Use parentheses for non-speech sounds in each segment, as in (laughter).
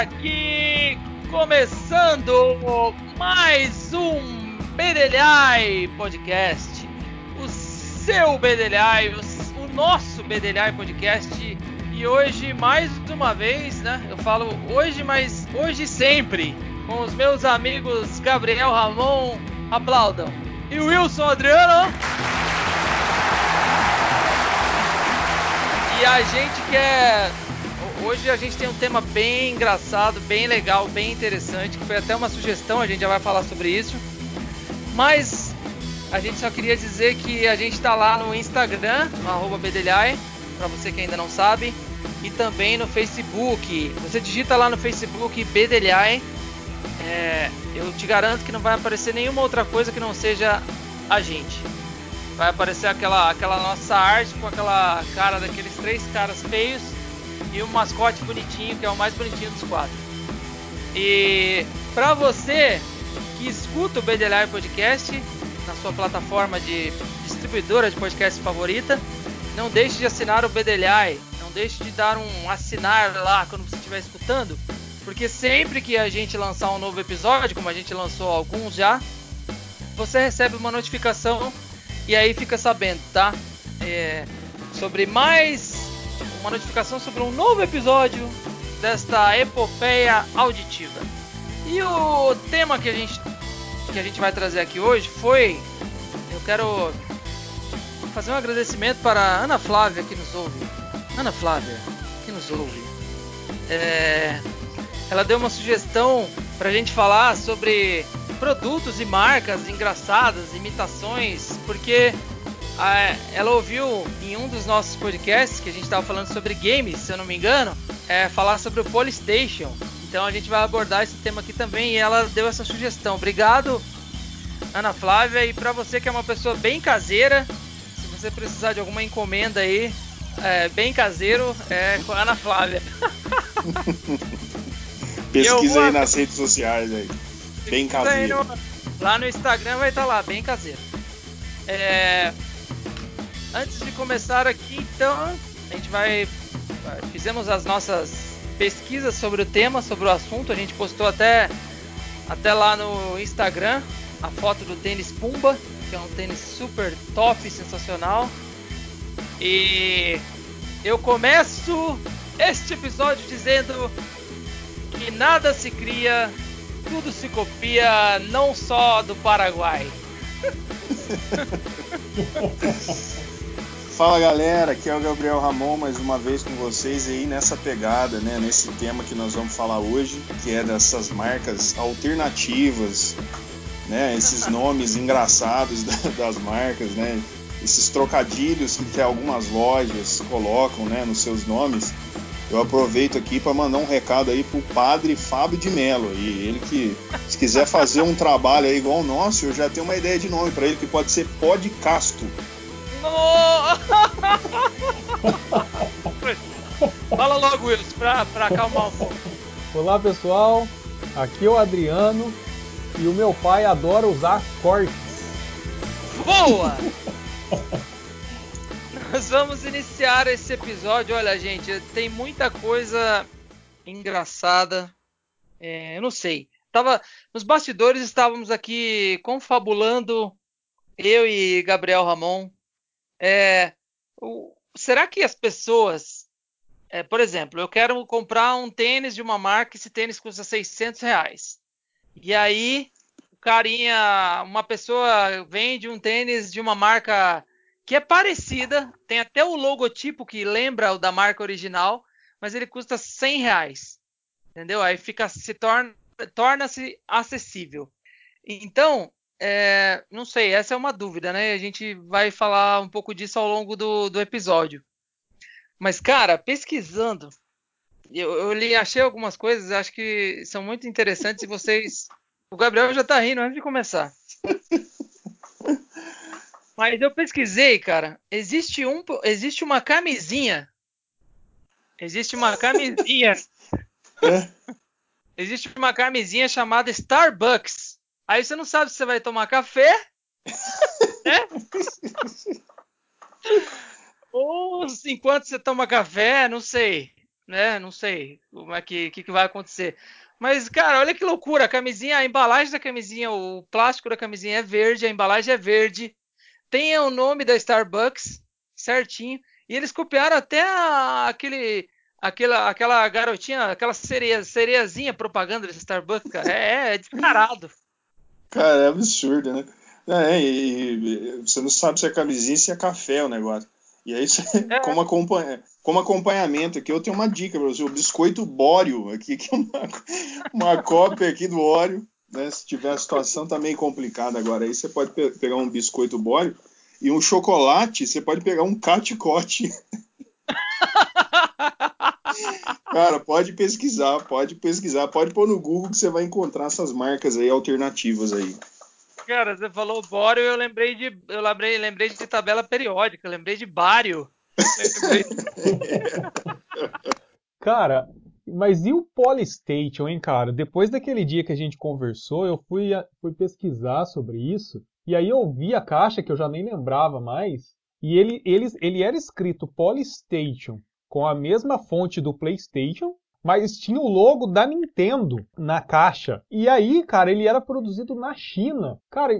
aqui, começando mais um Bedelhai Podcast. O seu Bedelhai, o, nosso Bedelhai Podcast. E hoje, mais uma vez, né? Eu falo hoje, mas hoje sempre, com os meus amigos Gabriel Ramon, aplaudam. E Wilson Adriano. E a gente quer Hoje a gente tem um tema bem engraçado, bem legal, bem interessante, que foi até uma sugestão, a gente já vai falar sobre isso. Mas a gente só queria dizer que a gente está lá no Instagram, no Bedelhai, para você que ainda não sabe, e também no Facebook. Você digita lá no Facebook Bedelhai. É, eu te garanto que não vai aparecer nenhuma outra coisa que não seja a gente. Vai aparecer aquela, aquela nossa arte com aquela cara daqueles três caras feios e o mascote bonitinho, que é o mais bonitinho dos quatro. E para você que escuta o BDLR Podcast na sua plataforma de distribuidora de podcast favorita, não deixe de assinar o BDLI, não deixe de dar um assinar lá quando você estiver escutando, porque sempre que a gente lançar um novo episódio, como a gente lançou alguns já, você recebe uma notificação e aí fica sabendo, tá? É, sobre mais uma notificação sobre um novo episódio desta epopeia auditiva. E o tema que a gente que a gente vai trazer aqui hoje foi eu quero fazer um agradecimento para a Ana Flávia que nos ouve. Ana Flávia, que nos ouve. É, ela deu uma sugestão para a gente falar sobre produtos e marcas engraçadas, imitações, porque ah, ela ouviu em um dos nossos podcasts que a gente estava falando sobre games, se eu não me engano, é, falar sobre o Polystation. Então a gente vai abordar esse tema aqui também e ela deu essa sugestão. Obrigado, Ana Flávia. E para você que é uma pessoa bem caseira, se você precisar de alguma encomenda aí, é, bem caseiro, é com a Ana Flávia. (laughs) Pesquisa aí nas redes sociais aí. Bem caseiro. No, lá no Instagram vai estar tá lá, bem caseiro. É, Antes de começar aqui, então, a gente vai. Fizemos as nossas pesquisas sobre o tema, sobre o assunto. A gente postou até, até lá no Instagram a foto do tênis Pumba, que é um tênis super top, sensacional. E eu começo este episódio dizendo que nada se cria, tudo se copia, não só do Paraguai. (laughs) Fala galera, aqui é o Gabriel Ramon mais uma vez com vocês aí nessa pegada, né, nesse tema que nós vamos falar hoje, que é dessas marcas alternativas, né, esses (laughs) nomes engraçados das marcas, né, esses trocadilhos que algumas lojas colocam, né, nos seus nomes. Eu aproveito aqui para mandar um recado aí pro padre Fábio de Mello, e ele que se quiser fazer um trabalho aí igual o nosso, eu já tenho uma ideia de nome para ele que pode ser Podcasto. (laughs) Fala logo, Wilson, pra, pra acalmar um pouco. Olá, pessoal. Aqui é o Adriano e o meu pai adora usar cortes. Boa! Nós vamos iniciar esse episódio. Olha, gente, tem muita coisa engraçada. É, eu não sei. Tava, nos bastidores estávamos aqui confabulando, eu e Gabriel Ramon, é, o, será que as pessoas, é, por exemplo, eu quero comprar um tênis de uma marca, esse tênis custa 600 reais. E aí, o carinha, uma pessoa vende um tênis de uma marca que é parecida, tem até o logotipo que lembra o da marca original, mas ele custa 100 reais. Entendeu? Aí fica, se torna, torna-se acessível. Então, é, não sei, essa é uma dúvida, né? A gente vai falar um pouco disso ao longo do, do episódio. Mas, cara, pesquisando, eu, eu li, achei algumas coisas, acho que são muito interessantes e vocês. O Gabriel já tá rindo antes de começar. Mas eu pesquisei, cara. Existe um, existe uma camisinha. Existe uma camisinha. É? existe uma camisinha chamada Starbucks. Aí você não sabe se você vai tomar café, (laughs) né? Ou enquanto você toma café, não sei. né? Não sei como é que, que, que vai acontecer. Mas, cara, olha que loucura. A camisinha, a embalagem da camisinha, o plástico da camisinha é verde, a embalagem é verde. Tem o nome da Starbucks certinho. E eles copiaram até a, aquele, aquela, aquela garotinha, aquela sereia, sereiazinha propaganda da Starbucks, cara. É, é descarado. Cara, é absurdo, né? É, e, e, você não sabe se é camisinha se é café o negócio. E aí, você, é. (laughs) como, acompanha, como acompanhamento aqui, eu tenho uma dica para você: o biscoito Bóreo, aqui, que é uma, (laughs) uma cópia aqui do Oreo. Né? Se tiver a situação tá meio complicada agora, aí você pode pe pegar um biscoito Bóreo e um chocolate, você pode pegar um caticote. (laughs) Cara, pode pesquisar, pode pesquisar, pode pôr no Google que você vai encontrar essas marcas aí alternativas aí. Cara, você falou bório, eu lembrei de eu lembrei, lembrei de tabela periódica, lembrei de bário. (laughs) cara, mas e o Polystation, hein, cara? Depois daquele dia que a gente conversou, eu fui, fui pesquisar sobre isso, e aí eu vi a caixa que eu já nem lembrava mais, e ele, ele, ele era escrito Polystation com a mesma fonte do PlayStation, mas tinha o logo da Nintendo na caixa. E aí, cara, ele era produzido na China. Cara,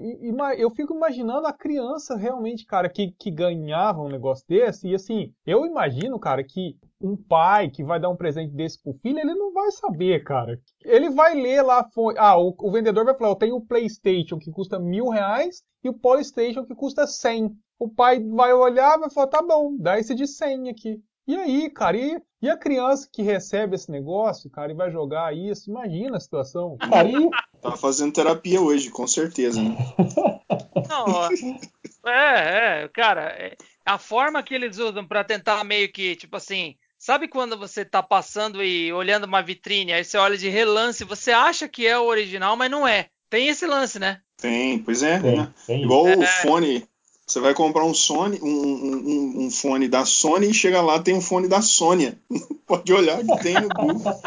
eu fico imaginando a criança realmente, cara, que, que ganhava um negócio desse. E assim, eu imagino, cara, que um pai que vai dar um presente desse pro filho, ele não vai saber, cara. Ele vai ler lá, ah, o, o vendedor vai falar, eu tenho o PlayStation que custa mil reais e o Polystation que custa cem. O pai vai olhar vai falar, tá bom, dá esse de 100 aqui. E aí, cara, e, e, a criança que recebe esse negócio, cara, e vai jogar isso, imagina a situação. Cara, e... (laughs) Tá fazendo terapia hoje, com certeza, né? Não, é, é, cara, é, a forma que eles usam para tentar meio que, tipo assim, sabe quando você tá passando e olhando uma vitrine, aí você olha de relance, você acha que é o original, mas não é. Tem esse lance, né? Tem, pois é. Tem, né? tem. Igual é, o fone você vai comprar um Sony, um, um, um, fone da Sony e chega lá tem um fone da Sônia. (laughs) Pode olhar que tem no Google.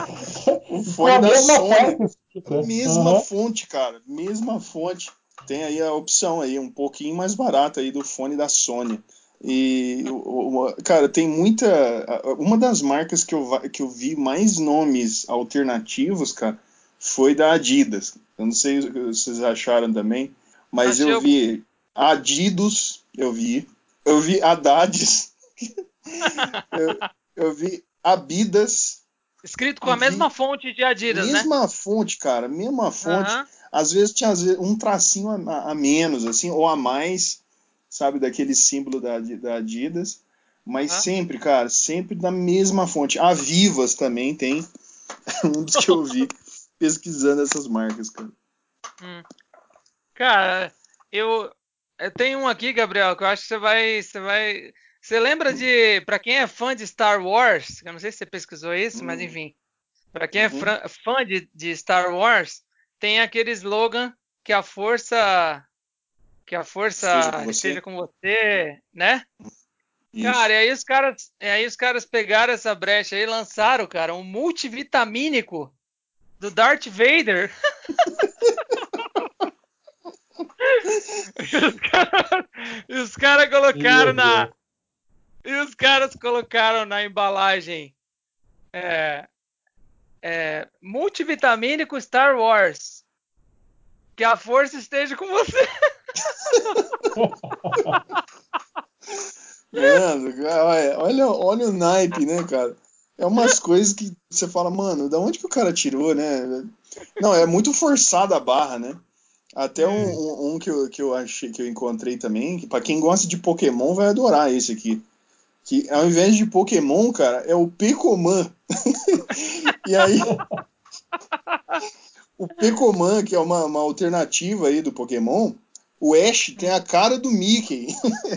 O (laughs) fone é da Sony. Mesma uhum. fonte, cara. Mesma fonte. Tem aí a opção aí, um pouquinho mais barata aí do fone da Sony. E, cara, tem muita. Uma das marcas que eu, que eu vi mais nomes alternativos, cara, foi da Adidas. Eu não sei se vocês acharam também, mas eu vi Adidos, eu vi. Eu vi Haddades. (laughs) eu, eu, vi Abidas. Escrito com a mesma fonte de Adidas, mesma né? Mesma fonte, cara. Mesma fonte. Às vezes tinha um tracinho a, a, menos, assim, ou a mais, sabe, daquele símbolo da, da Adidas. Mas sempre, cara, sempre da mesma fonte. A Vivas também tem. (laughs) um dos que eu vi pesquisando essas marcas, cara. Hum. Cara, eu, eu tenho um aqui, Gabriel, que eu acho que você vai. Você vai. Você lembra de. Para quem é fã de Star Wars, eu não sei se você pesquisou isso, hum. mas enfim. Para quem é uhum. fã de, de Star Wars, tem aquele slogan que a força. Que a força esteja com você, com você né? Isso. Cara, e aí os caras, e aí os caras pegaram essa brecha e lançaram, cara, um multivitamínico do Darth Vader. (laughs) e os caras cara colocaram na. E os caras colocaram na embalagem. É, é, multivitamínico Star Wars. Que a força esteja com você. (laughs) Mano, olha, olha o naipe, né, cara? É umas coisas que você fala, mano, da onde que o cara tirou, né? Não, é muito forçada a barra, né? Até um, um, um, que, eu, que eu achei que eu encontrei também, que para quem gosta de Pokémon vai adorar esse aqui. Que ao invés de Pokémon, cara, é o Pecoman. (laughs) e aí. o Pecoman, que é uma, uma alternativa aí do Pokémon, o Ash tem a cara do Mickey.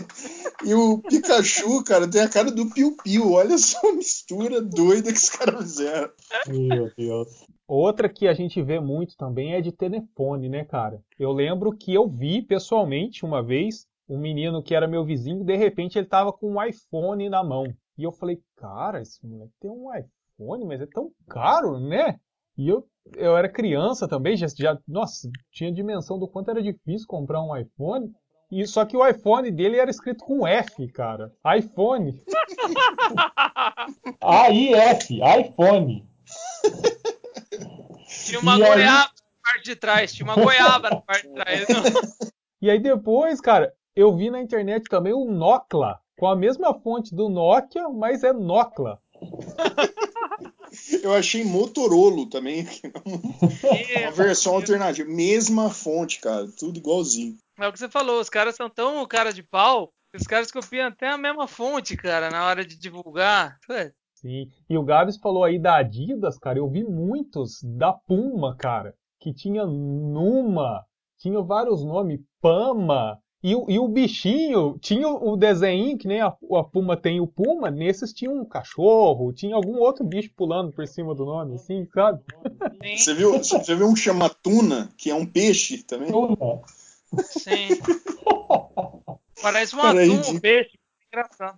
(laughs) e o Pikachu, cara, tem a cara do Piu Piu. Olha só a mistura doida que os caras fizeram. Meu Deus. Outra que a gente vê muito também é de telefone, né, cara? Eu lembro que eu vi pessoalmente uma vez um menino que era meu vizinho, de repente ele tava com um iPhone na mão. E eu falei, cara, esse moleque tem um iPhone, mas é tão caro, né? E eu, eu era criança também, já, já, nossa, tinha dimensão do quanto era difícil comprar um iPhone. E só que o iPhone dele era escrito com F, cara. iPhone. (laughs) AIF, iPhone. Tinha uma goiaba aí... na parte de trás, tinha uma goiaba na parte de trás. (laughs) E aí depois, cara, eu vi na internet também o Nocla, com a mesma fonte do Nokia, mas é Nocla. Eu achei Motorola também. Uma versão alternativa. Mesma fonte, cara. Tudo igualzinho. É o que você falou, os caras são tão cara de pau os caras copiam até a mesma fonte, cara, na hora de divulgar. Sim. E o Gabs falou aí da Adidas, cara. Eu vi muitos da Puma, cara. Que tinha Numa, tinha vários nomes, Pama. E, e o bichinho tinha o desenho, que nem a, a, Puma tem o Puma, nesses tinha um cachorro, tinha algum outro bicho pulando por cima do nome, assim, sabe? Você viu, você viu um chama tuna, que é um peixe também? Tuna. Sim. (laughs) Parece um atum, um peixe. Engraçado.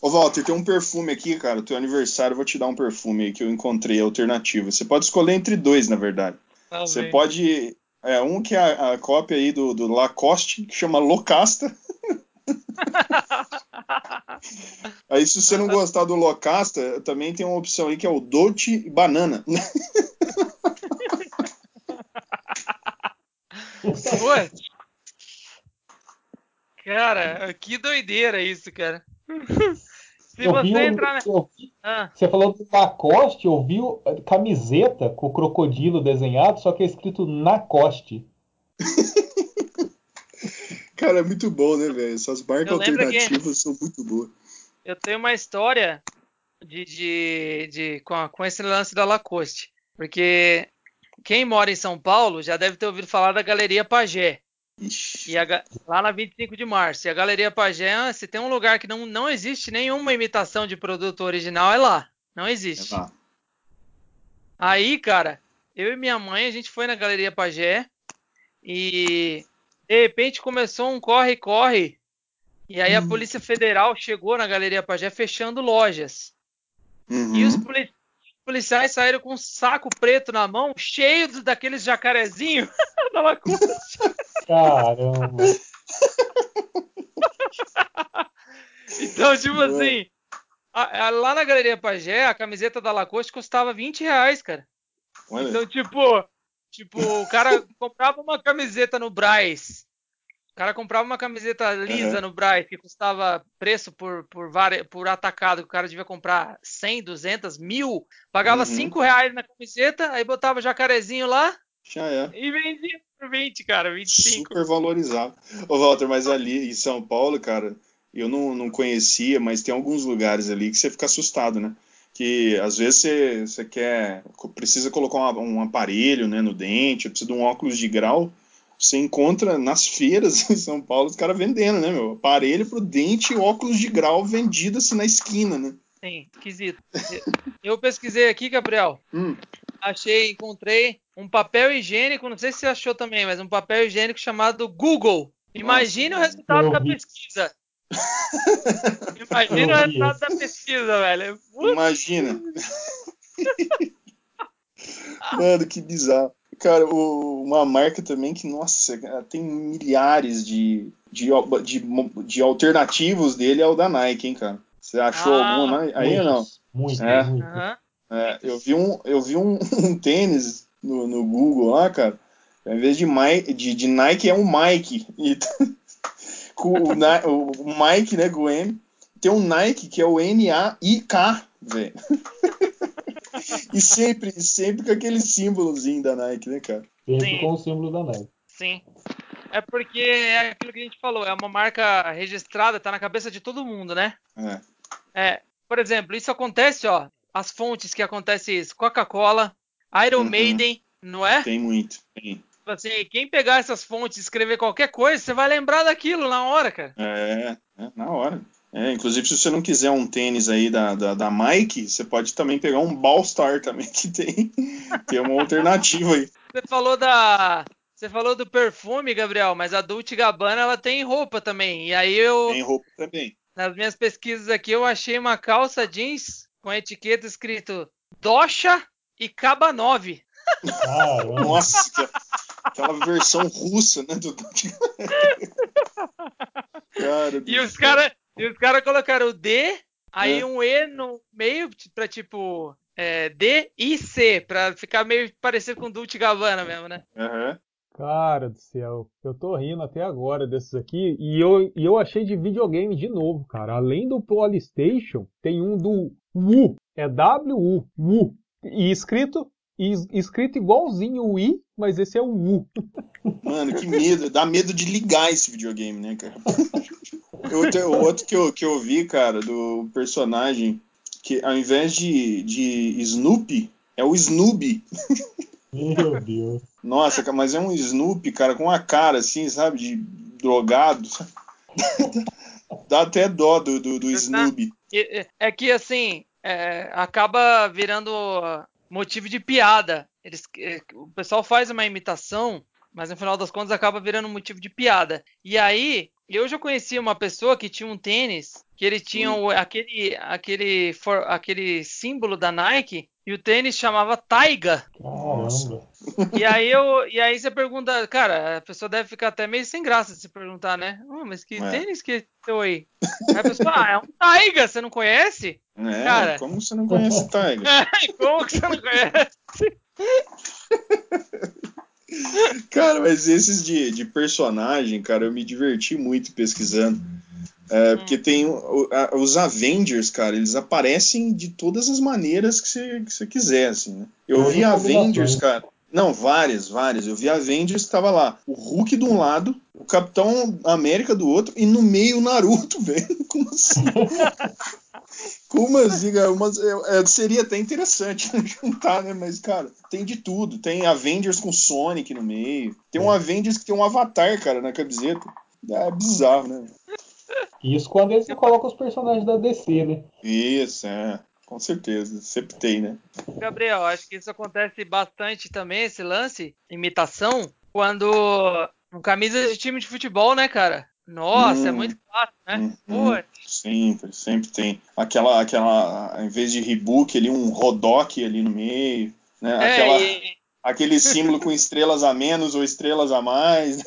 Ô Walter, tem um perfume aqui, cara. Teu aniversário, eu vou te dar um perfume aí que eu encontrei alternativo. Você pode escolher entre dois, na verdade. Você pode. É, um que é a, a cópia aí do, do, Lacoste, que chama Locasta. (laughs) aí, se você não gostar do Locasta, também tem uma opção aí que é o Dolce Banana. Ué, Cara, que doideira isso, cara. Se eu você entrar na... eu, ah. Você falou do Lacoste, eu vi camiseta com o crocodilo desenhado, só que é escrito Nacoste. (laughs) Cara, é muito bom, né, velho? Essas marcas alternativas que... são muito boas. Eu tenho uma história de, de, de com, com, esse lance da Lacoste. Porque quem mora em São Paulo já deve ter ouvido falar da Galeria Pagé. E a, lá na 25 de março. E a Galeria Pagé, se tem um lugar que não, não existe nenhuma imitação de produto original, é lá. Não existe. É lá. Aí, cara, eu e minha mãe, a gente foi na Galeria Pagé e de repente começou um corre-corre. E aí a hum. Polícia Federal chegou na Galeria Pagé fechando lojas. Uhum. E os policiais policiais saíram com um saco preto na mão, cheio daqueles jacarezinhos (laughs) da Lacoste. Caramba! (laughs) então, tipo assim, a, a, lá na Galeria Pagé, a camiseta da Lacoste custava 20 reais, cara. Olha. Então, tipo, tipo, o cara (laughs) comprava uma camiseta no Braz o cara comprava uma camiseta lisa uhum. no Braz, que custava preço por, por, por atacado, que o cara devia comprar 100, 200, mil, pagava uhum. 5 reais na camiseta, aí botava jacarezinho lá Já é. e vendia por 20, cara, 25. Super valorizado. Ô Walter, mas ali em São Paulo, cara, eu não, não conhecia, mas tem alguns lugares ali que você fica assustado, né? Que às vezes você, você quer, precisa colocar um, um aparelho né, no dente, precisa de um óculos de grau você encontra nas feiras (laughs) em São Paulo os caras vendendo, né, meu? Aparelho pro dente e óculos de grau vendido assim na esquina, né? Sim, esquisito. Eu pesquisei aqui, Gabriel. Hum. Achei, encontrei um papel higiênico, não sei se você achou também, mas um papel higiênico chamado Google. Imagine Nossa, o resultado da pesquisa. Imagina o resultado da pesquisa, velho. Imagina. (laughs) Mano, que bizarro. Cara, o, uma marca também que, nossa, tem milhares de, de, de, de, alternativos dele é o da Nike, hein, cara? Você achou ah, alguma aí ou não? Muito, é, muito. É, eu vi um, eu vi um, (laughs) um tênis no, no, Google lá, cara. Em vez de, Mike, de, de Nike é um Mike. E, (laughs) com o, o, Mike, né, com o M. Tem um Nike que é o N-A-I-K, velho. (laughs) e sempre, sempre com aquele símbolozinho da Nike, né, cara? Sempre Sim. com o símbolo da Nike. Sim. É porque é aquilo que a gente falou, é uma marca registrada, tá na cabeça de todo mundo, né? É. É, por exemplo, isso acontece, ó, as fontes que acontece isso, Coca-Cola, Iron uhum. Maiden, não é? Tem muito, tem. Tipo assim, quem pegar essas fontes e escrever qualquer coisa, você vai lembrar daquilo na hora, cara. É, é na hora. É, inclusive, se você não quiser um tênis aí da, da, da Mike, você pode também pegar um Ballstar também, (laughs) que tem, tem uma alternativa aí. Você falou da. Você falou do perfume, Gabriel, mas a Dolce Gabbana ela tem roupa também. E aí eu. Tem roupa também. Nas minhas pesquisas aqui, eu achei uma calça jeans com a etiqueta escrito Docha e Caba 9. Nossa, aquela versão russa, né? Do... (laughs) cara, e os caras e os caras colocaram o D aí É. um E no meio pra tipo é, D e C, pra ficar meio parecido com Dolce Gabbana mesmo, né? Aham. Cara do céu, eu tô rindo até agora desses aqui e eu, e eu achei de videogame de novo, cara. Além do PlayStation, tem um do Wu, é W-U, Wu, e escrito, e escrito igualzinho o I, mas esse é o Wu. Mano, que medo. Dá medo de ligar esse videogame, né, cara? O outro que eu, que eu vi, cara, do personagem, que ao invés de, de Snoopy, é o Snoopy. Meu Deus. Nossa, mas é um Snoopy, cara, com uma cara assim, sabe, de drogado. Dá até dó do, do, do Snoopy. E- e- É que assim, é, acaba virando motivo de piada. Eles, é, o pessoal faz uma imitação, mas no final das contas acaba virando motivo de piada. E aí, eu já conheci uma pessoa que tinha um tênis, que ele tinha o- aquele, aquele, for- aquele símbolo da Nike, e o tênis chamava Taiga. Caramba. E aí eu, e aí você pergunta, cara, a pessoa deve ficar até meio sem graça se perguntar, né? "Ah, mas que É. tênis que é teu aí? Aí a pessoa, ah, é um Taiga, você não conhece? É, Cara. como você não conhece (laughs) Tiger? Como que você não conhece? Cara, mas esses de, de personagem, cara, eu me diverti muito pesquisando. É, porque tem o- a- os Avengers, cara, eles aparecem de todas as maneiras que você, que você quiser, assim, né? Eu Todas vi as Avengers, cara. Não, várias, várias. Eu vi Avengers que tava lá. O Hulk de um lado, o Capitão América do outro, e no meio o Naruto, (laughs) velho. Como assim? Como assim, cara? É, é, seria até interessante (laughs) juntar, né? Mas, cara, tem de tudo. Tem Avengers com Sonic no meio. Tem um Avengers que tem um avatar, cara, na camiseta. É bizarro, né? Isso quando eles colocam os personagens da DC, né? Isso, é. Com certeza. Sempre tem, né? Gabriel, acho que isso acontece bastante também, esse lance, imitação, quando um camisa de time de futebol, né, cara? Nossa, é Hum. muito fácil, né? Pô, Sempre, sempre tem. Aquela, aquela, em vez de rebook ali, um Rodok ali no meio. Né? é, Aquela, e- Aquele símbolo com estrelas a menos ou estrelas a mais.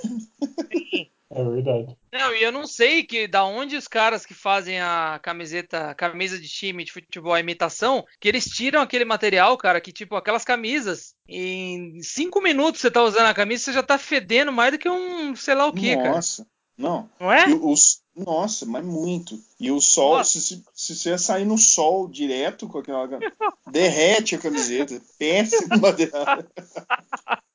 É verdade. Não, e eu não sei que da onde os caras que fazem a camiseta, camisa de time de futebol, a imitação, que eles tiram aquele material, cara, que tipo aquelas camisas, em cinco minutos você tá usando a camisa, você já tá fedendo mais do que um, sei lá o que, cara. Nossa, não. Não é? E os, nossa, mas muito. E o sol, se, se, se você sair no sol direto com aquela. derrete a camiseta. Péssimo (laughs) material.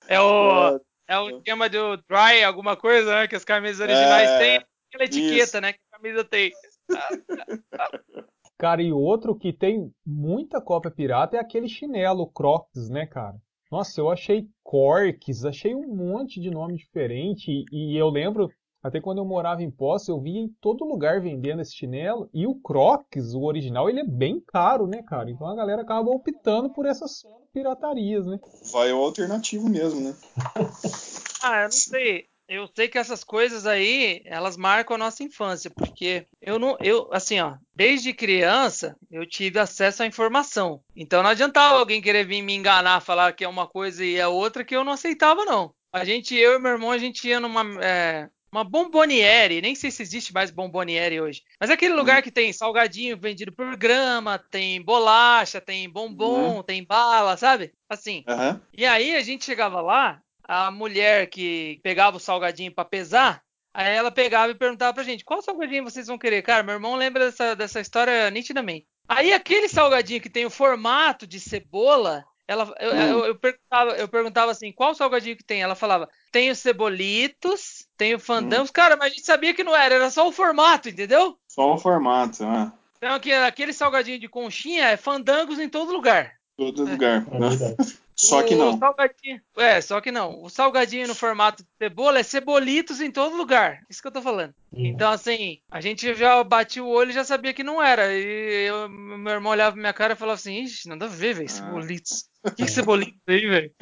É o é o esquema do dry, alguma coisa, né, que as camisas originais É, têm, aquela etiqueta, isso. né, que a camisa tem. (laughs) Cara, e outro que tem muita cópia pirata é aquele chinelo Crocs, né, cara? Nossa, eu achei Corks, achei um monte de nome diferente e, e eu lembro, até quando eu morava em Poços, eu via em todo lugar vendendo esse chinelo e o Crocs, o original, ele é bem caro, né, cara? Então a galera acaba optando por essas piratarias, né? Vai ao alternativo mesmo, né? (laughs) Ah, eu não sei. Eu sei que essas coisas aí, elas marcam a nossa infância, porque eu não, eu, assim, ó, desde criança eu tive acesso à informação. Então não adiantava alguém querer vir me enganar, falar que é uma coisa e é outra que eu não aceitava, não. A gente, eu e meu irmão, a gente ia numa, é, uma bomboniere, nem sei se existe mais bomboniere hoje, mas é aquele lugar que tem salgadinho vendido por grama, tem bolacha, tem bombom, tem bala, sabe? Assim. Aham. E aí a gente chegava lá, a mulher que pegava o salgadinho pra pesar, aí ela pegava e perguntava pra gente, qual salgadinho vocês vão querer? Cara, meu irmão lembra dessa, dessa história nitidamente. Aí aquele salgadinho que tem o formato de cebola, ela, eu, Hum. eu- eu perguntava, eu perguntava assim, qual salgadinho que tem? Ela falava, tem os cebolitos, tem o fandangos. Cara, mas a gente sabia que não era, era só o formato, entendeu? Só o formato, ah. Então aqui- aquele salgadinho de conchinha é fandangos em todo lugar. Todo lugar. É né? verdade. (laughs) Só que O não. salgadinho- é, só que não. O salgadinho no formato de cebola é cebolitos em todo lugar. Isso que eu tô falando. Então, assim, a gente já batia o olho e já sabia que não era. E eu- meu irmão olhava pra minha cara e falava assim: Ixi, nada a ver, velho. Cebolitos. O que, que cebolitos aí, velho?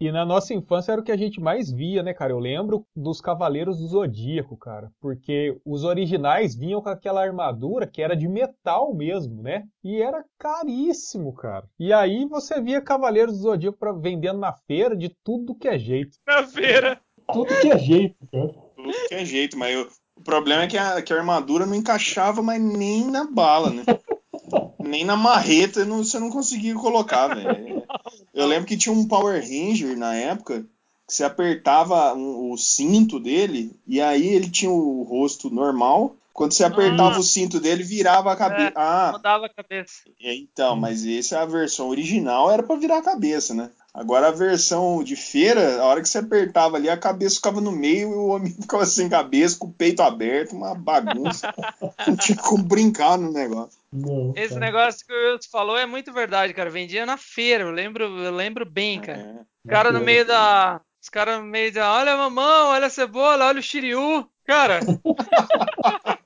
E na nossa infância era o que a gente mais via, né, cara? Eu lembro dos Cavaleiros do Zodíaco, cara, porque os originais vinham com aquela armadura que era de metal mesmo, né? E era caríssimo, cara. E aí você via Cavaleiros do Zodíaco pra, vendendo na feira de tudo que é jeito. Na feira. Tudo que é jeito, cara. Tudo que é jeito, mas eu- O problema é que a, que a armadura não encaixava, mas nem na bala, né? Nem na marreta não, você não conseguia colocar, velho. (laughs) Eu lembro que tinha um Power Ranger na época que você apertava um, o cinto dele e aí ele tinha o rosto normal. Quando você apertava Ah. o cinto dele, virava a cabeça. É, ah, Mudava a cabeça. então, mas essa é a versão original, era pra virar a cabeça, né? Agora a versão de feira, a hora que você apertava ali, a cabeça ficava no meio e o homem (laughs) ficava sem cabeça, com o peito aberto, uma bagunça. (laughs) Não tinha como brincar no negócio. Não, Esse cara. negócio que o Wilson falou é muito verdade, cara. Vendia na feira, eu lembro, eu lembro bem, cara. É. Os caras no meio da. Os caras no meio da. Olha a mamão, olha a cebola, olha o shiryu. Cara, (laughs)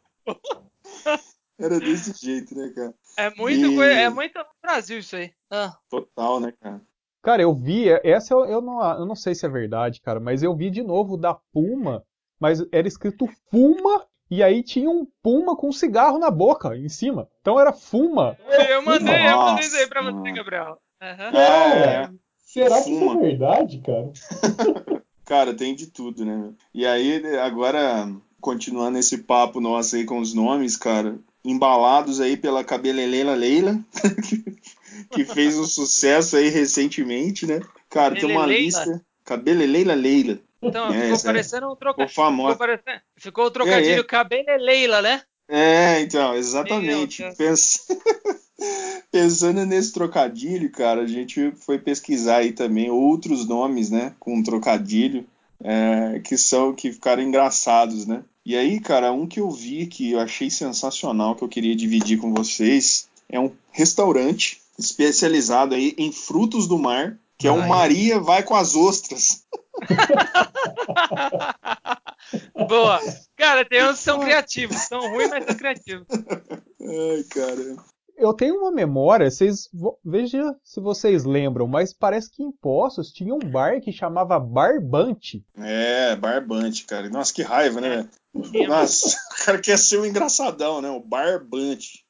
Era desse jeito, né, cara? é muito E-. É muito no Brasil isso aí. Ah, Total, né, cara? Cara, eu vi, essa eu, eu não, eu não sei se é verdade, cara, mas eu vi de novo da Puma, mas era escrito Fuma e aí tinha um Puma com cigarro na boca em cima. Então era Fuma. eu mandei, eu mandei isso aí pra Nossa, você, Gabriel. Aham. É, Será que isso é verdade, cara? (laughs) cara, tem de tudo, né? E aí, agora, continuando esse papo nosso aí com os nomes, cara, embalados aí pela Cabeleleila Leila, (laughs) que fez um sucesso aí recentemente, né? Cara, tem uma Cabeleleila? lista. Cabeleleila Leila. Então, É, ficou é- parecendo um trocadilho. Ficou, famosa. parecendo... ficou o trocadilho É, é. cabelo é Leila, né? É, então, exatamente. Pens- (laughs) Pensando nesse trocadilho, cara, a gente foi pesquisar aí também outros nomes, né, com trocadilho, é, que são que ficaram engraçados, né? E aí, cara, um que eu vi que eu achei sensacional, que eu queria dividir com vocês, é um restaurante especializado aí em frutos do mar, que é o Ai. Maria vai com as ostras. (laughs) Boa. Cara, tem uns que são criativos. São ruins, mas são criativos. Ai, cara. Eu tenho uma memória, vocês vo- veja se vocês lembram, mas parece que em Poços tinha um bar que chamava Barbante. É, barbante, cara. Nossa, que raiva, né? Tinha. Nossa, (laughs) o cara quer ser um engraçadão, né? O barbante.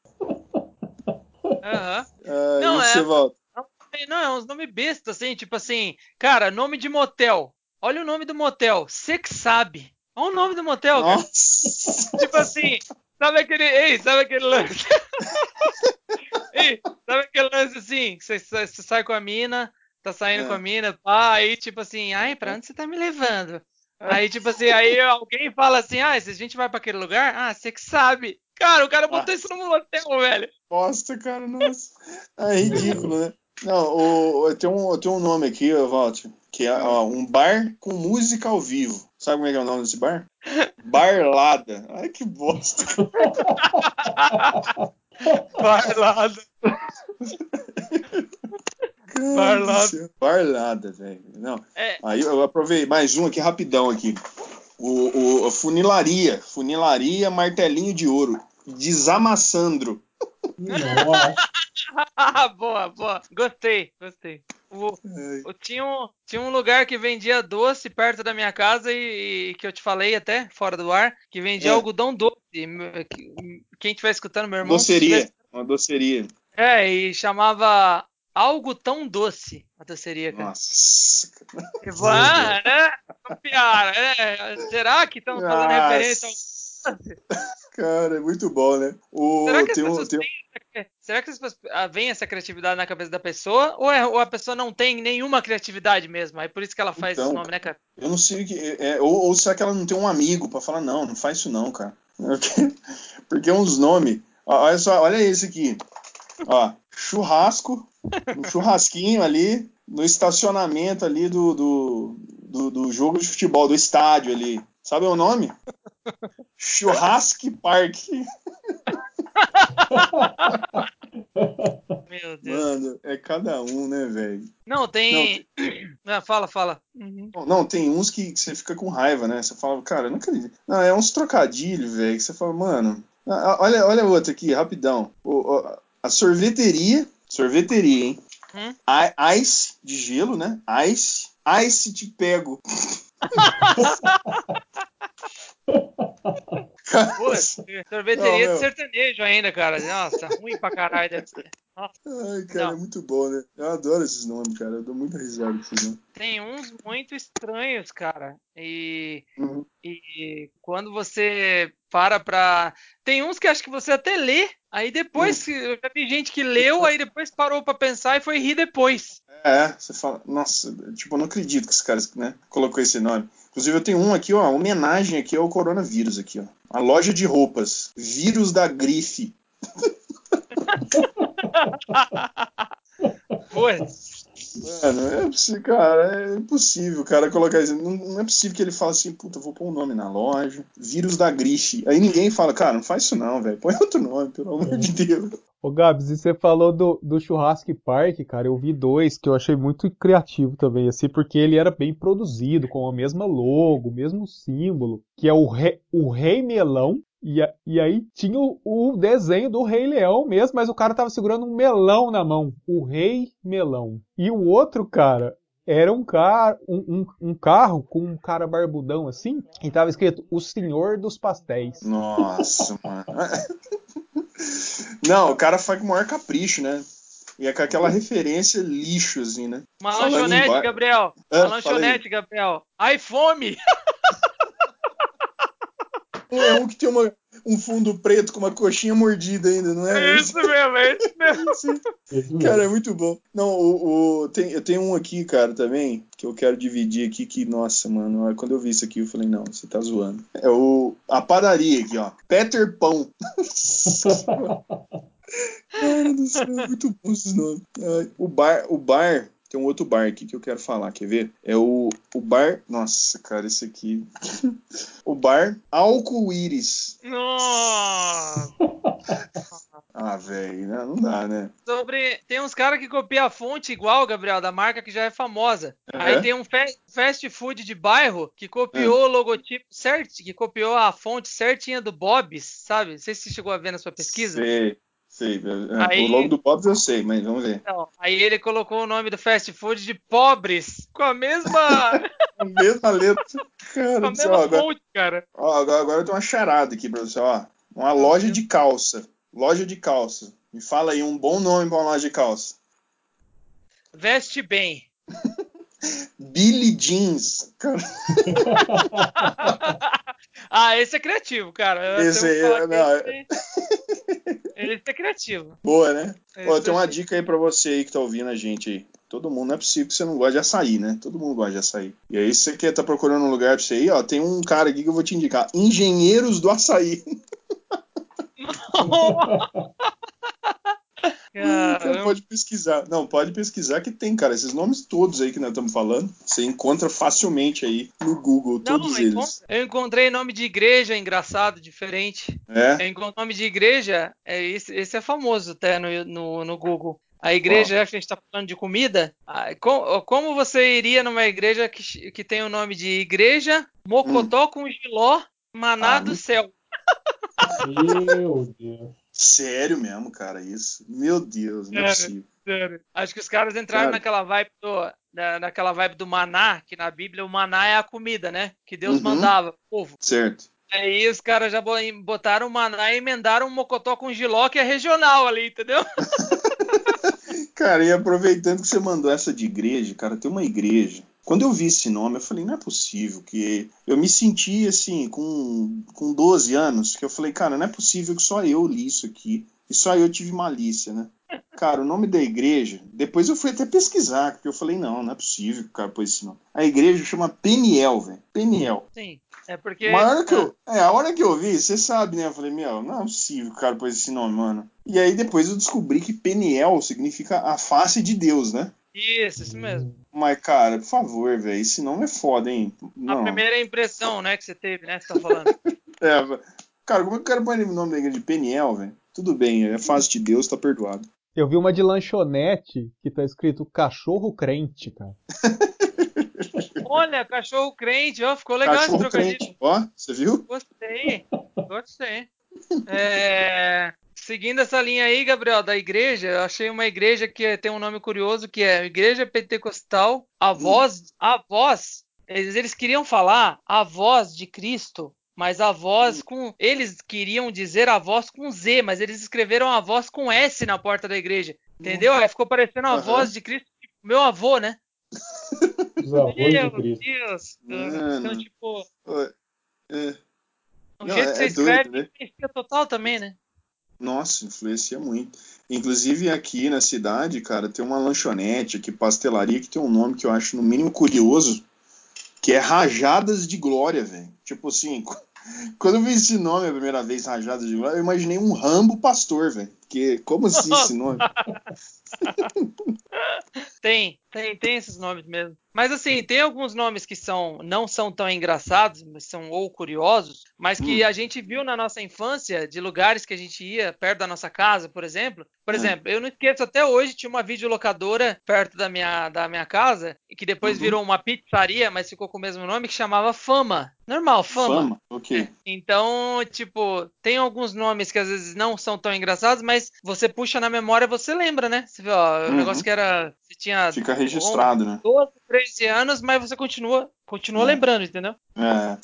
Aham. Ah, Não, e é- você volta. Não, é uns nomes bestas, assim, tipo assim, cara, nome de motel. Olha o nome do motel. Você que sabe. Olha o nome do motel, cara. Nossa. Tipo assim, sabe aquele. Ei, sabe aquele lance? (laughs) Ei, sabe aquele lance assim? Você, você sai com a mina, tá saindo É. com a mina, pá, aí tipo assim, ai, pra onde você tá me levando? Aí, tipo assim, aí alguém fala assim, ah, se a gente vai pra aquele lugar, ah, você que sabe. Cara, o cara botou isso no motel, velho. Bosta, cara, nossa. É ridículo, né? Não, o, tem, um, tem um nome aqui, ó, Walter, que é ó, um bar com música ao vivo. Sabe como é que é o nome desse bar? (laughs) Barlada. Ai, que bosta. (laughs) Do céu. Barlada, velho. Não. É, Aí eu aprovei mais um aqui rapidão aqui. O, o- a funilaria, funilaria martelinho de ouro, desamassandro. Nossa. (laughs) boa, boa. Gostei, gostei. O, o- tinha, um, tinha um lugar que vendia doce perto da minha casa e, e que eu te falei até, fora do ar, que vendia É. algodão doce. Quem estiver escutando, meu irmão. doceria, tivesse- uma doceria. É, e chamava Algo Tão Doce a doceria, cara. Nossa. E, ah, né? Copiaram, é, será que estão fazendo referência ao? Cara, é muito bom, né? O, Será que tem um- pessoas tem têm Será que ah, vem essa criatividade na cabeça da pessoa? Ou, é- ou a pessoa não tem nenhuma criatividade mesmo? Aí por isso que ela faz Então, esse nome, né, cara? Eu não sei que. É, ou, ou será que ela não tem um amigo pra falar, não, não faz isso não, cara. (laughs) Porque é uns nomes. Olha só, olha esse aqui. Ó, churrasco, um churrasquinho ali no estacionamento ali do, do, do, do jogo de futebol, do estádio ali. Sabe o nome? (laughs) Churrasque Park. (laughs) Meu Deus. Mano, é cada um, né, velho? Não, tem. Ah, fala, fala. Uhum. Não, Não, tem uns que, que você fica com raiva, né? Você fala, cara, eu não acredito. Não, é uns trocadilhos, velho, que você fala, mano. Olha, olha outro aqui, rapidão. O- o- a sorveteria. Sorveteria, hein? Hum? I- Ice de gelo, né? Ice. Ice te pego. (laughs) Pô, (laughs) sorveteria Não, de sertanejo ainda, cara. Nossa, ruim pra caralho deve ser. Ai, cara, Não. é muito bom, né? Eu adoro esses nomes, cara. Eu dou muita risada com esses nomes. Tem uns muito estranhos, cara. E, uhum. e quando você para pra. Tem uns que acho que você até lê, aí depois. Uhum. Eu já vi gente que leu, aí depois parou pra pensar e foi rir depois. É, você fala, nossa, tipo, eu não acredito que esse cara né, colocou esse nome. Inclusive, eu tenho um aqui, ó, homenagem aqui ao coronavírus aqui, ó. A loja de roupas. Vírus da grife. (laughs) Mano, é possível, cara, é impossível o cara colocar isso. Não, não, é possível que ele fale assim, puta, vou pôr um nome na loja, vírus da grife. Aí ninguém fala, cara, não faz isso não, velho. Põe outro nome, pelo amor de Deus. Ô Gabs, e você falou do, do Churrasco Park, cara, eu vi dois que eu achei muito criativo também, assim, porque ele era bem produzido, com a mesma logo, o mesmo símbolo, que é o, Re, o Rei Melão, e, e aí tinha o, o, desenho do Rei Leão mesmo, mas o cara tava segurando um melão na mão. O Rei Melão. E o outro, cara, era um, car um, um, um, carro com um cara barbudão assim, e tava escrito O Senhor dos Pastéis. Nossa, (laughs) mano. Não, o cara faz com o maior capricho, né? E é com aquela referência lixo, assim, né? Uma lanchonete, Gabriel. É, Uma lanchonete, Gabriel. Ai, fome! (laughs) É um que tem uma, um fundo preto com uma coxinha mordida ainda, não é? É isso mesmo, (laughs) é isso mesmo. cara, é muito bom. Não, o, o, tem, eu tenho um aqui, cara, também, que eu quero dividir aqui, que, nossa, mano, quando eu vi isso aqui, eu falei, não, você tá zoando. É o, a padaria aqui, ó. Peter Pão. (laughs) Cara do céu, é muito bom esses nomes. O bar, o bar tem um outro bar aqui que eu quero falar, quer ver? É o, o bar. Nossa, cara, esse aqui. (laughs) o bar Alco-Íris. Nossa! (laughs) ah, velho, né? não dá, né? Sobre. Tem uns caras que copiam a fonte igual, Gabriel, da marca que já é famosa. É? Aí tem um fast food de bairro que copiou é. o logotipo certo, que copiou a fonte certinha do Bob's, sabe? Não sei se você chegou a ver na sua pesquisa. Sei. Sei, é, aí, o logo do Pobres eu sei, mas vamos ver. Então, aí ele colocou o nome do fast food de Pobres, com a mesma. (laughs) a mesma letra. Cara, com a mesma ó, fonte, cara. Ó, agora, agora eu tenho uma charada aqui pra você, ó. Uma loja de calça. Loja de calça. Me fala aí um bom nome pra uma loja de calça. Veste bem. (laughs) Billy Jeans. Cara. (laughs) ah, esse é criativo, cara. esse aí, é, não, esse... Ele é criativo. Boa, né? Ó, tem uma dica aí pra você aí que tá ouvindo a gente aí. Todo mundo, não é possível que você não goste de açaí, né? Todo mundo gosta de açaí. E aí, se você quer tá procurando um lugar pra você ir, ó, tem um cara aqui que eu vou te indicar. Engenheiros do Açaí. (laughs) (laughs) (laughs) Cara, pode pesquisar. Não, pode pesquisar que tem, cara. Esses nomes todos aí que nós estamos falando, você encontra facilmente aí no Google, todos Não, eles. Eu encontrei nome de igreja engraçado, diferente. É? Eu encontrei nome de igreja, é, esse, esse é famoso até no, no, no Google. A igreja, já que a gente está falando de comida, como você iria numa igreja que, que tem o nome de Igreja Mocotó hum. com Giló Maná ah, do Céu? Meu Deus. Sério mesmo, cara, isso. Meu Deus, não é possível. Sério. Acho que os caras entraram cara. naquela vibe do, na, naquela vibe do maná, que na Bíblia o maná é a comida, né? Que Deus uhum. mandava pro povo. Certo. Aí os caras já botaram o maná e emendaram um mocotó com giló, que é regional ali, entendeu? (laughs) cara, e aproveitando que você mandou essa de igreja, cara, tem uma igreja quando eu vi esse nome, eu falei, não é possível que. Eu me senti assim, com, com 12 anos, que eu falei, cara, não é possível que só eu li isso aqui. E só eu tive malícia, né? Cara, o nome da igreja, depois eu fui até pesquisar, porque eu falei, não, não é possível que o cara pôs esse nome. A igreja chama Peniel, velho. Peniel. Sim, é porque. A hora que eu, é, a hora que eu vi, você sabe, né? Eu falei, meu, não é possível que o cara pôs esse nome, mano. E aí depois eu descobri que Peniel significa a face de Deus, né? Isso, isso mesmo. Mas, cara, por favor, velho, esse nome é foda, hein? Não. A primeira impressão, né, que você teve, né, que você tá falando. (laughs) é, cara, como é que o cara põe o nome da igreja de Peniel, velho? Tudo bem, é fase de Deus, tá perdoado. Eu vi uma de lanchonete que tá escrito cachorro crente, cara. (laughs) Olha, cachorro crente, ó, ficou legal cachorro esse trocadilho. Crente. Ó, você viu? Gostei, gostei. É, seguindo essa linha aí, Gabriel, da igreja, eu achei uma igreja que tem um nome curioso que é Igreja Pentecostal, a voz, a voz, eles, eles queriam falar a voz de Cristo mas a voz com. Eles queriam dizer a voz com Z, mas eles escreveram a voz com S na porta da igreja. Entendeu? Aí ficou parecendo a Uhum. voz de Cristo, tipo, meu avô, né? (laughs) Os avós de Meu Cristo. Deus. Mano. Então, tipo, É. o Não, jeito é- que você é doido, escreve né? influencia total também, né? Nossa, influencia muito. Inclusive aqui na cidade, cara, tem uma lanchonete aqui, pastelaria, que tem um nome que eu acho no mínimo curioso, que é Rajadas de Glória, velho. Tipo assim, (laughs) quando eu vi esse nome a primeira vez, Rajadas de Glória, eu imaginei um Rambo pastor, velho. Porque, como assim esse nome? (laughs) Tem, tem, tem esses nomes mesmo. Mas assim, tem alguns nomes que são não são tão engraçados, mas são ou curiosos, mas que Hum. a gente viu na nossa infância, de lugares que a gente ia perto da nossa casa, por exemplo. Por Hum. exemplo, eu não esqueço até hoje, tinha uma videolocadora perto da minha, da minha casa, e que depois Uhum. virou uma pizzaria, mas ficou com o mesmo nome, que chamava Fama. Normal, Fama. Fama? Ok. Então, tipo, tem alguns nomes que às vezes não são tão engraçados, mas você puxa na memória, você lembra, né? Você vê, ó, o Uhum. negócio que era. Você tinha Fica registrado, né? 12, 13 anos, mas você continua, continua É. lembrando, entendeu? É.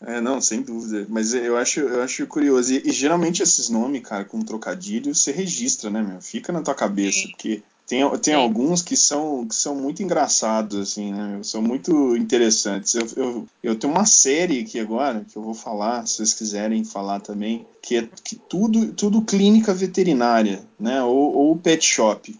É, não, sem dúvida. Mas eu acho, eu acho curioso. E, e geralmente esses nomes, cara, com trocadilho, você registra, né, meu? Fica na tua cabeça. Sim. Porque tem, tem Sim. alguns que são, que são muito engraçados, assim, né? São muito interessantes. Eu, eu, eu tenho uma série aqui agora, que eu vou falar, se vocês quiserem falar também, que é que tudo, tudo clínica veterinária, né? Ou, ou pet shop.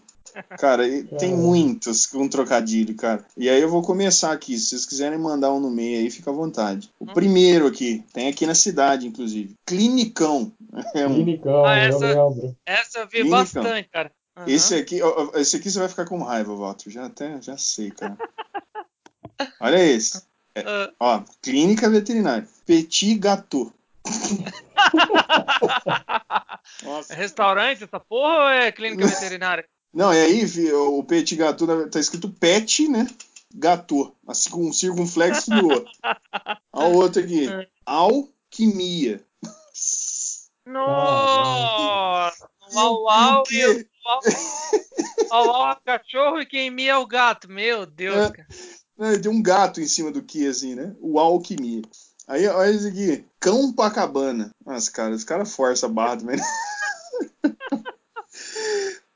Cara, (laughs) tem Caramba. muitos com trocadilho, cara. E aí eu vou começar aqui. Se vocês quiserem mandar um no meio aí, fica à vontade. O Hum. primeiro aqui, tem aqui na cidade, inclusive. Clinicão. (laughs) É um- Clinicão, Ah, eu essa- lembro. Essa eu vi Clínica. bastante, cara. Aham. Esse aqui, ó, esse aqui você vai ficar com raiva, Walter. Já até já sei, cara. Olha esse. Ah, Ó, clínica veterinária. Petit Gâteau. é restaurante essa porra ou é clínica veterinária? Não, e aí, fi, o Petit Gâteau tá escrito pet, né? Gâteau. Assim com um circunflexo do outro. Ó o outro aqui. Alquimia. Nossa! Uau, uau, E o quê? Uau, uau, cachorro e quem mia é o gato. Meu Deus, É. cara. Né, Tem um gato em cima do que, assim, né? O alquimia. Aí, olha isso aqui. Cão Pacabana. Nossa, cara, os caras forçam a barra também. (laughs)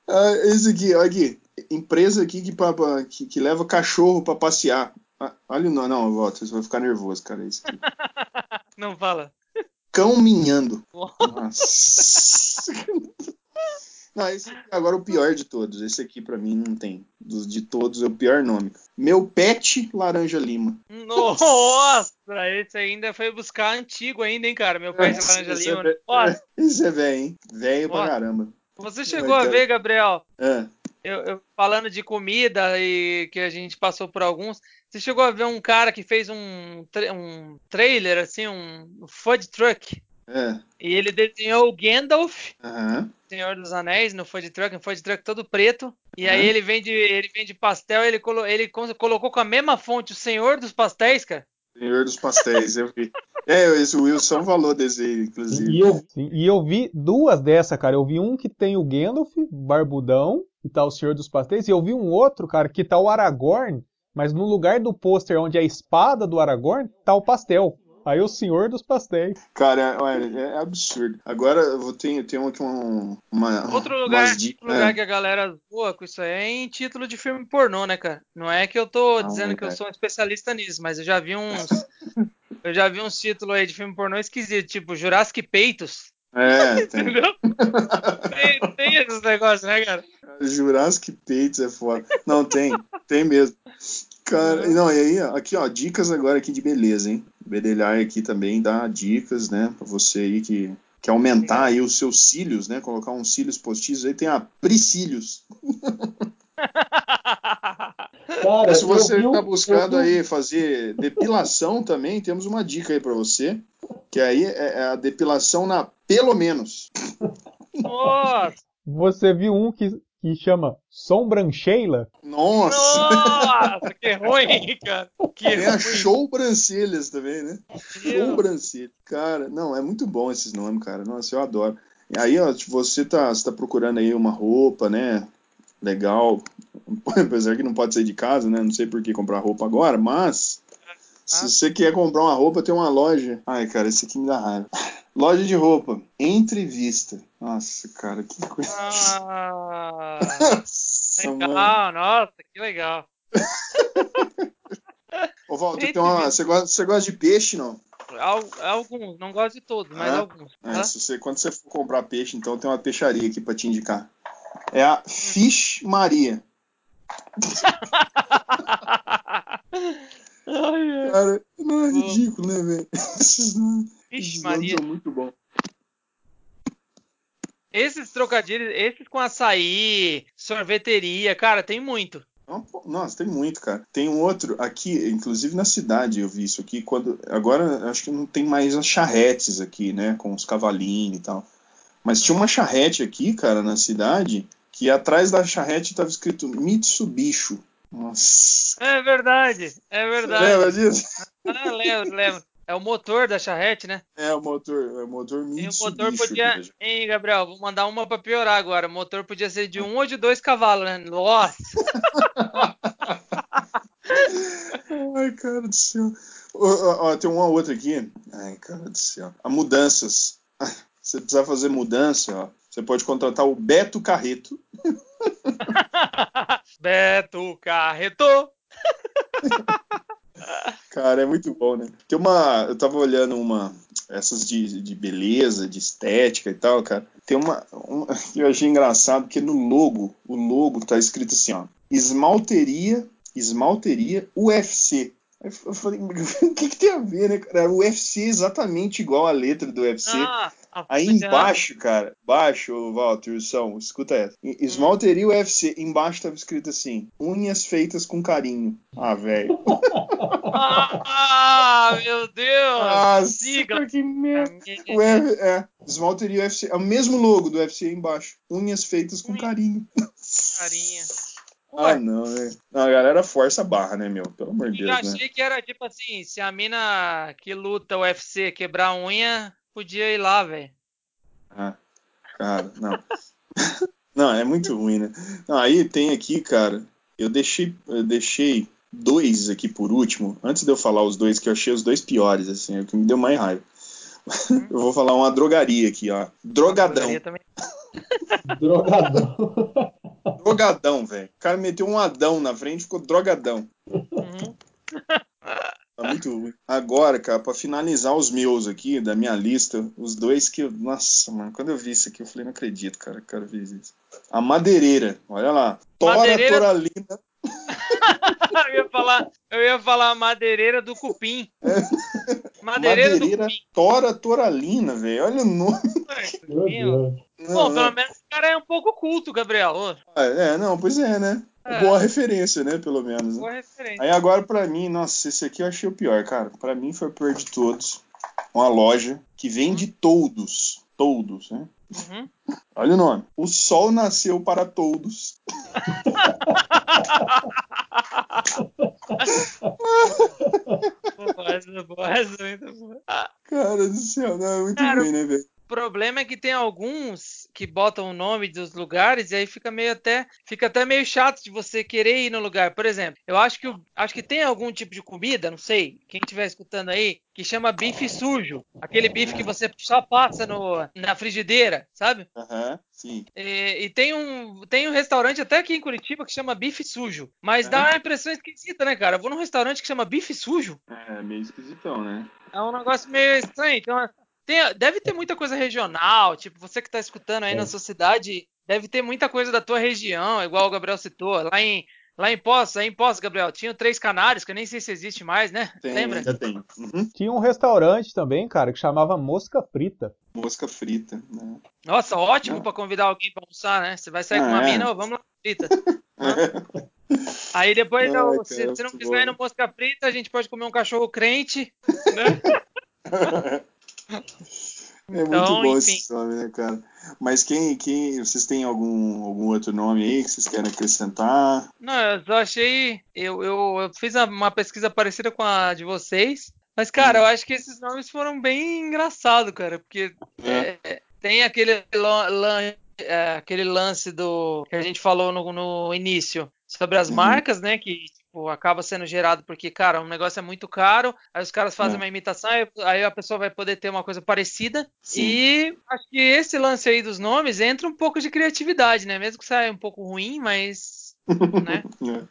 ah, esse aqui, olha aqui. Empresa aqui que, pa- que, que leva cachorro pra passear. Ah, olha o nome. Não, volta, você vai ficar nervoso, cara. Esse aqui. (laughs) Não fala. Cão minhando. Nossa. (laughs) Não, esse aqui, agora o pior de todos. Esse aqui pra mim não tem. Dos de todos é o pior nome. Meu pet laranja lima. Nossa, esse ainda foi buscar antigo ainda, hein, cara? Meu de laranja Esse lima. é, Nossa, (laughs) Esse é velho, hein? Velho pra caramba. você chegou a cara. ver, Gabriel? É. Eu, eu- falando de comida e que a gente passou por alguns, você chegou a ver um cara que fez um, um trailer, assim, um food truck, É. e ele desenhou o Gandalf, Aham. Senhor dos Anéis, no food truck, um food truck todo preto, e aí Uhum. ele vende, ele vende pastel, ele, colo- ele co- colocou com a mesma fonte o Senhor dos Pastéis, cara. Senhor dos Pastéis, eu vi. É, esse Wilson falou desse aí, inclusive. E eu, sim, e eu vi duas dessa, cara. Eu vi um que tem o Gandalf, barbudão, e tá o Senhor dos Pastéis, e eu vi um outro, cara, que tá o Aragorn, mas no lugar do pôster onde é a espada do Aragorn, tá o pastel. Aí o Senhor dos Pastéis. Cara, olha, é absurdo. Agora eu vou ter, tem aqui um, uma. Outro lugar, umas outro lugar é. que a galera zoa com isso aí é em título de filme pornô, né, cara? Não é que eu tô Não, dizendo é que eu sou um especialista nisso, mas eu já vi uns. (laughs) eu já vi uns títulos aí de filme pornô esquisito, tipo Jurassic Peitos. É, (laughs) tem. Entendeu? tem, tem esses negócios, né, cara? Jurassic Peitos é foda. Não, tem. Tem mesmo. Cara, não, e aí, aqui, ó, dicas agora aqui de beleza, hein? Bedelhar aqui também dá dicas, né, pra você aí que quer aumentar aí os seus cílios, né, colocar uns cílios postiços aí, tem a Priscílios. (laughs) Cara, Se você está buscando aí fazer depilação também, temos uma dica aí pra você, que aí é é a depilação na pelo menos. Nossa! Você viu um que, que chama Sombrancheila? Nossa! Nossa, que ruim, cara. Que Tem a ruim. Show Brancelhas também, né? Show Meu. Brancelhas. Cara, não, é muito bom esses nomes, cara. Nossa, eu adoro. E aí, ó, tipo, você tá, você tá procurando aí uma roupa, né? Legal. (laughs) Apesar que não pode sair de casa, né? Não sei por que comprar roupa agora, mas Se você quer comprar uma roupa, tem uma loja. Ai, cara, esse aqui me dá raiva. Loja de roupa. Entrevista. Nossa, cara, que coisa. Ah, (laughs) Nossa, mano. legal, nossa, que legal. Ô, Walter, tem uma... você, gosta, você gosta de peixe, não? Al- Alguns, não gosto de todos, mas Ah, alguns. É, tá? se você, quando você for comprar peixe, então tem uma peixaria aqui pra te indicar. É a Fish Maria. (laughs) Ai. Cara, não é ridículo, né, velho? (laughs) Nomes Maria. muito bons. Esses trocadilhos, esses com açaí, sorveteria, cara, tem muito. Pô, Nossa, tem muito, cara. Tem um outro aqui, inclusive na cidade eu vi isso aqui. Quando agora acho que não tem mais as charretes aqui, né, com os cavalinhos e tal. Mas tinha uma charrete aqui, cara, na cidade, que atrás da charrete estava escrito Mitsubishi. Nossa. É verdade, é verdade. Lembra disso? Ah, lembro, lembro. É o motor da charrete, né? É o motor, é o motor E o Mitsubishi. motor podia. Hein, Gabriel, vou mandar uma pra piorar agora. O motor podia ser de um ou de dois cavalos, né? Nossa! (laughs) Ai, cara do céu. Ó, ó, tem uma outra aqui. Ai, cara do céu. A mudanças. Você precisar fazer mudança, ó. Você pode contratar o Beto Carreto. (laughs) Beto Carreto! (laughs) Cara, é muito bom, né? Tem uma. Eu tava olhando uma. Essas de, de beleza, de estética e tal, cara. Tem uma, que (laughs) eu achei engraçado, porque no logo, o logo tá escrito assim, ó. Esmalteria, esmalteria UFC. Eu falei, (laughs) o que, que tem a ver, né, cara? UFC é exatamente igual a letra do UFC. Ah, a Aí fuja- embaixo, cara, baixo, Walter, São, escuta essa. Hum. Esmalteria UFC, embaixo tava escrito assim: unhas feitas com carinho. Ah, velho. Ah, meu Deus! Ah, sigla. que merda. O F- é, Esmalteria UFC, é o mesmo logo do UFC aí embaixo. Unhas feitas com Unha. carinho. Carinha. (laughs) Ah, não, velho. Não, a galera força a barra, né, meu? Pelo amor de eu Deus, né? achei que era tipo assim, se a mina que luta o UFC quebrar a unha, podia ir lá, velho. Ah, cara, não. (laughs) não, é muito ruim, né? Não, aí tem aqui, cara, eu deixei, eu deixei dois aqui por último, antes de eu falar os dois, que eu achei os dois piores, assim, é o que me deu mais raiva. (laughs) Eu vou falar uma drogaria aqui, ó. Drogadão. (laughs) Drogadão. Drogadão, velho. O cara meteu um Adão na frente ficou drogadão. Muito. Agora, cara, pra finalizar os meus aqui, da minha lista, os dois que eu. Nossa, mano, quando eu vi isso aqui, eu falei, não acredito, cara, que o cara fez isso. A madeireira, olha lá. Tora Madeireira- Toralina. (laughs) eu ia falar, eu ia falar madeireira do cupim. Madeireira, Madeireira Tora Toralina, velho. Olha o nome. Meu cupim. Deus. Não, Bom, não. pelo menos o cara é um pouco culto, Gabriel. Ah, É, não, pois é, né? É. Boa referência, né? Pelo menos. né? boa referência. Aí agora pra mim, nossa, esse aqui eu achei o pior, cara. Pra mim foi o pior de todos. Uma loja que vende todos. Todos, né? Uhum. (laughs) Olha o nome. O sol nasceu para todos. Boa, boa, boa. Cara do céu, não, é muito Cara, ruim, né, velho? O problema é que tem alguns que botam o nome dos lugares e aí fica meio até fica até meio chato de você querer ir no lugar. Por exemplo, eu acho que acho que tem algum tipo de comida, não sei, quem estiver escutando aí, que chama bife sujo, aquele bife que você só passa no, na frigideira, sabe? Aham, sim. E, e tem um tem um restaurante até aqui em Curitiba que chama bife sujo, mas dá uma impressão esquisita, né, cara? Eu vou num restaurante que chama bife sujo, É, meio esquisitão, né? é um negócio meio estranho. Então, tem- deve ter muita coisa regional. Tipo, você que tá escutando aí É. na sua cidade, deve ter muita coisa da tua região, igual o Gabriel citou. Lá em, lá em Poços, aí em Poços, Gabriel, tinha Três Canários, que eu nem sei se existe mais, né? Tem, Lembra? ainda tem. Uhum. Tinha um restaurante também, cara, que chamava Mosca Frita. Mosca frita, né? Nossa, ótimo pra convidar alguém pra almoçar, né? Você vai sair Ah, com uma é. mina, ô, vamos lá, frita. (laughs) Aí depois, Ai, não, cara, se você não quiser ir no Mosca Frita, a gente pode comer um cachorro crente, né? (laughs) É muito Então, bom enfim. esse nome, né, cara? Mas quem, quem. Vocês têm algum, algum outro nome aí que vocês querem acrescentar? Não, eu achei. Eu, eu, eu fiz uma pesquisa parecida com a de vocês. Mas, cara, eu acho que esses nomes foram bem engraçados, cara. Porque É. é, tem aquele, lan- é, aquele lance do que a gente falou no, no início sobre as Uhum. marcas, né? Que tipo, acaba sendo gerado porque, cara, um negócio é muito caro, aí os caras fazem É. uma imitação, aí- a pessoa vai poder ter uma coisa parecida. Sim. E acho que esse lance aí dos nomes entra um pouco de criatividade, né? Mesmo que saia um pouco ruim, mas. (laughs) né? É.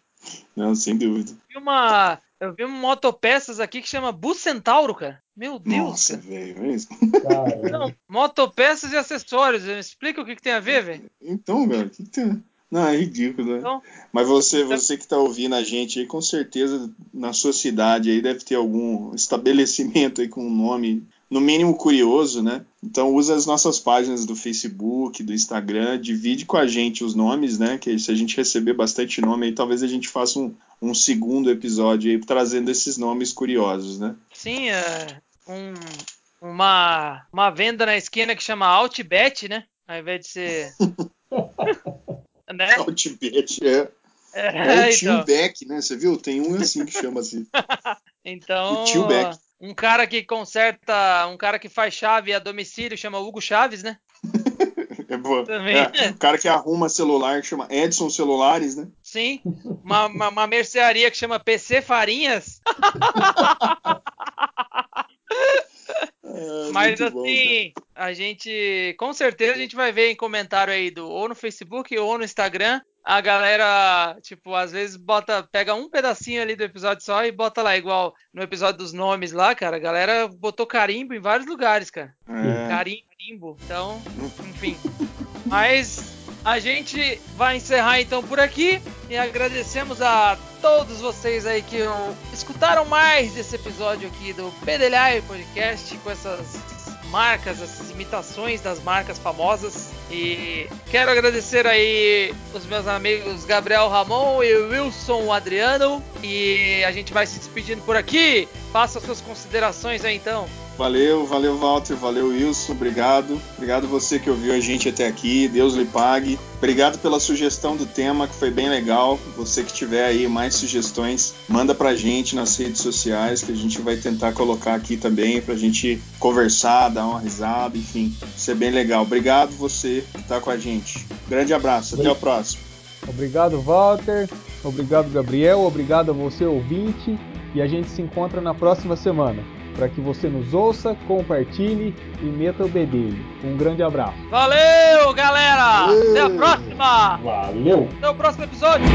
Não, sem dúvida. vi uma. Eu vi um motopeças aqui que chama Bus Centauro, cara. Meu Deus, Nossa, velho. é isso. Cara, Não, motopeças e acessórios. Explica o que, que tem a ver, velho. Então, velho, o que, que tem? Não, é ridículo, né? Então- Mas você, Então- você que tá ouvindo a gente aí, com certeza na sua cidade aí deve ter algum estabelecimento aí com um nome, no mínimo curioso, né? Então usa as nossas páginas do Facebook, do Instagram, divide com a gente os nomes, né? Que se a gente receber bastante nome aí, talvez a gente faça um, um segundo episódio aí trazendo esses nomes curiosos, né? Sim, é um, uma, uma venda na esquina que chama Outbet, né? Ao invés de ser. (laughs) né? Outbet, é. É É, o tio então, Beck, né? Você viu? Tem um assim que chama assim. (laughs) então o tio Beck. um cara que conserta, um cara que faz chave a domicílio chama Hugo Chaves, né? (laughs) É boa. Também. É, o cara que arruma celular chama Edson Celulares, né? Sim, uma, uma, uma mercearia que chama PC Farinhas. (laughs) É, Mas muito bom, assim, a gente com certeza a gente vai ver em comentário aí do ou no Facebook ou no Instagram. A galera, tipo, às vezes bota, pega um pedacinho ali do episódio só e bota lá, igual no episódio dos nomes lá, cara. A galera botou carimbo em vários lugares, cara. É. Carimbo, carimbo. Então, (laughs) enfim. Mas a gente vai encerrar então por aqui e agradecemos a todos vocês aí que escutaram mais desse episódio aqui do Pedelhai Podcast com essas marcas, essas imitações das marcas famosas. E quero agradecer aí os meus amigos Gabriel Ramon e Wilson Adriano. E a gente vai se despedindo por aqui. Faça suas considerações aí então. Valeu, valeu, Walter, valeu, Wilson, obrigado. Obrigado você que ouviu a gente até aqui, Deus lhe pague. Obrigado pela sugestão do tema, que foi bem legal. Você que tiver aí mais sugestões, manda pra gente nas redes sociais, que a gente vai tentar colocar aqui também, pra gente conversar, dar uma risada, enfim, ser bem legal. Obrigado você que tá com a gente. Grande abraço, até o próximo. Obrigado, Walter. Obrigado, Gabriel. Obrigado a você, ouvinte. E a gente se encontra na próxima semana. Para que você nos ouça, compartilhe e meta o bedelho. Um grande abraço. Valeu, galera! Valeu! Até a próxima! Valeu! Até o próximo episódio!